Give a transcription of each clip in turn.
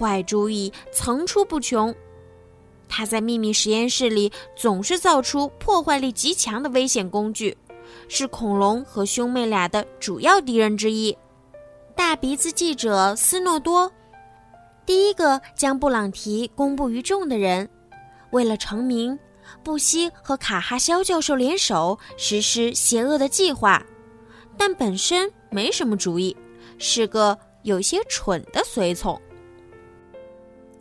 坏主意层出不穷，他在秘密实验室里总是造出破坏力极强的危险工具，是恐龙和兄妹俩的主要敌人之一。大鼻子记者斯诺多，第一个将布朗提公布于众的人，为了成名，不惜和卡哈肖教授联手实施邪恶的计划，但本身没什么主意，是个有些蠢的随从。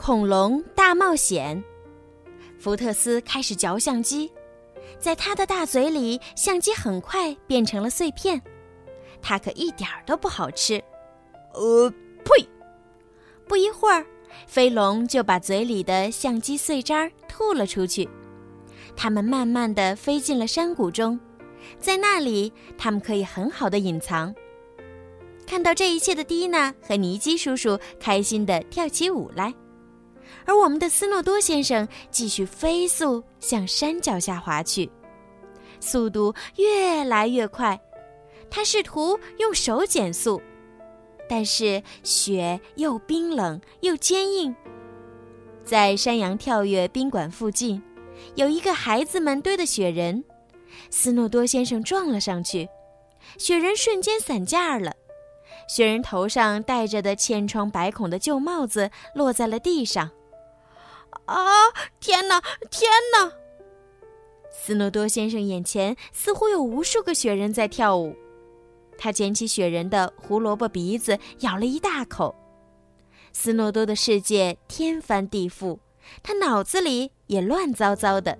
恐龙大冒险，福特斯开始嚼相机，在他的大嘴里，相机很快变成了碎片，它可一点儿都不好吃。呃，呸！不一会儿，飞龙就把嘴里的相机碎渣吐了出去。它们慢慢的飞进了山谷中，在那里，它们可以很好的隐藏。看到这一切的蒂娜和尼基叔叔开心的跳起舞来。而我们的斯诺多先生继续飞速向山脚下滑去，速度越来越快。他试图用手减速，但是雪又冰冷又坚硬。在山羊跳跃宾馆附近，有一个孩子们堆的雪人，斯诺多先生撞了上去，雪人瞬间散架了。雪人头上戴着的千疮百孔的旧帽子落在了地上。啊！天哪！天哪！斯诺多先生眼前似乎有无数个雪人在跳舞。他捡起雪人的胡萝卜鼻子，咬了一大口。斯诺多的世界天翻地覆，他脑子里也乱糟糟的。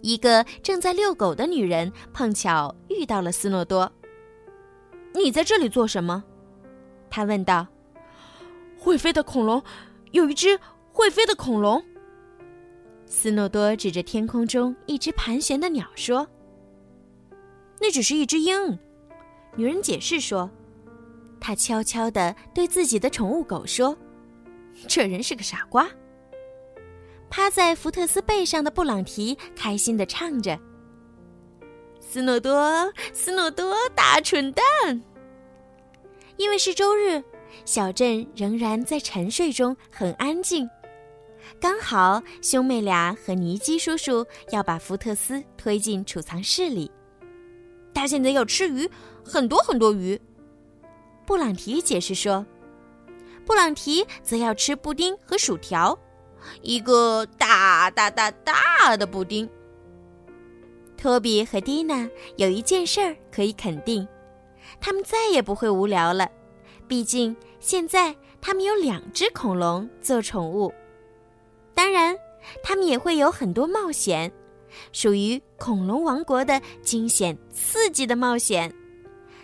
一个正在遛狗的女人碰巧遇到了斯诺多。“你在这里做什么？”他问道。“会飞的恐龙，有一只。”会飞的恐龙。斯诺多指着天空中一只盘旋的鸟说：“那只是一只鹰。”女人解释说：“她悄悄地对自己的宠物狗说：‘这人是个傻瓜。’”趴在福特斯背上的布朗提开心地唱着：“斯诺多，斯诺多，大蠢蛋。”因为是周日，小镇仍然在沉睡中，很安静。刚好兄妹俩和尼基叔叔要把福特斯推进储藏室里。他现在要吃鱼，很多很多鱼。布朗提解释说：“布朗提则要吃布丁和薯条，一个大大大大的布丁。”托比和蒂娜有一件事儿可以肯定，他们再也不会无聊了。毕竟现在他们有两只恐龙做宠物。当然，他们也会有很多冒险，属于恐龙王国的惊险刺激的冒险。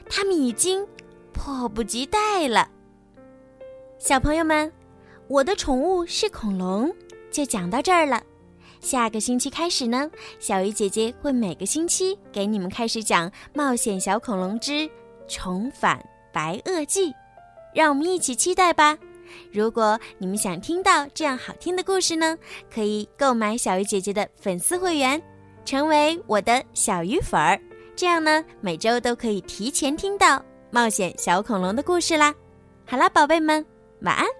他们已经迫不及待了。小朋友们，我的宠物是恐龙，就讲到这儿了。下个星期开始呢，小鱼姐姐会每个星期给你们开始讲《冒险小恐龙之重返白垩纪》，让我们一起期待吧。如果你们想听到这样好听的故事呢，可以购买小鱼姐姐的粉丝会员，成为我的小鱼粉儿，这样呢每周都可以提前听到冒险小恐龙的故事啦。好啦，宝贝们，晚安。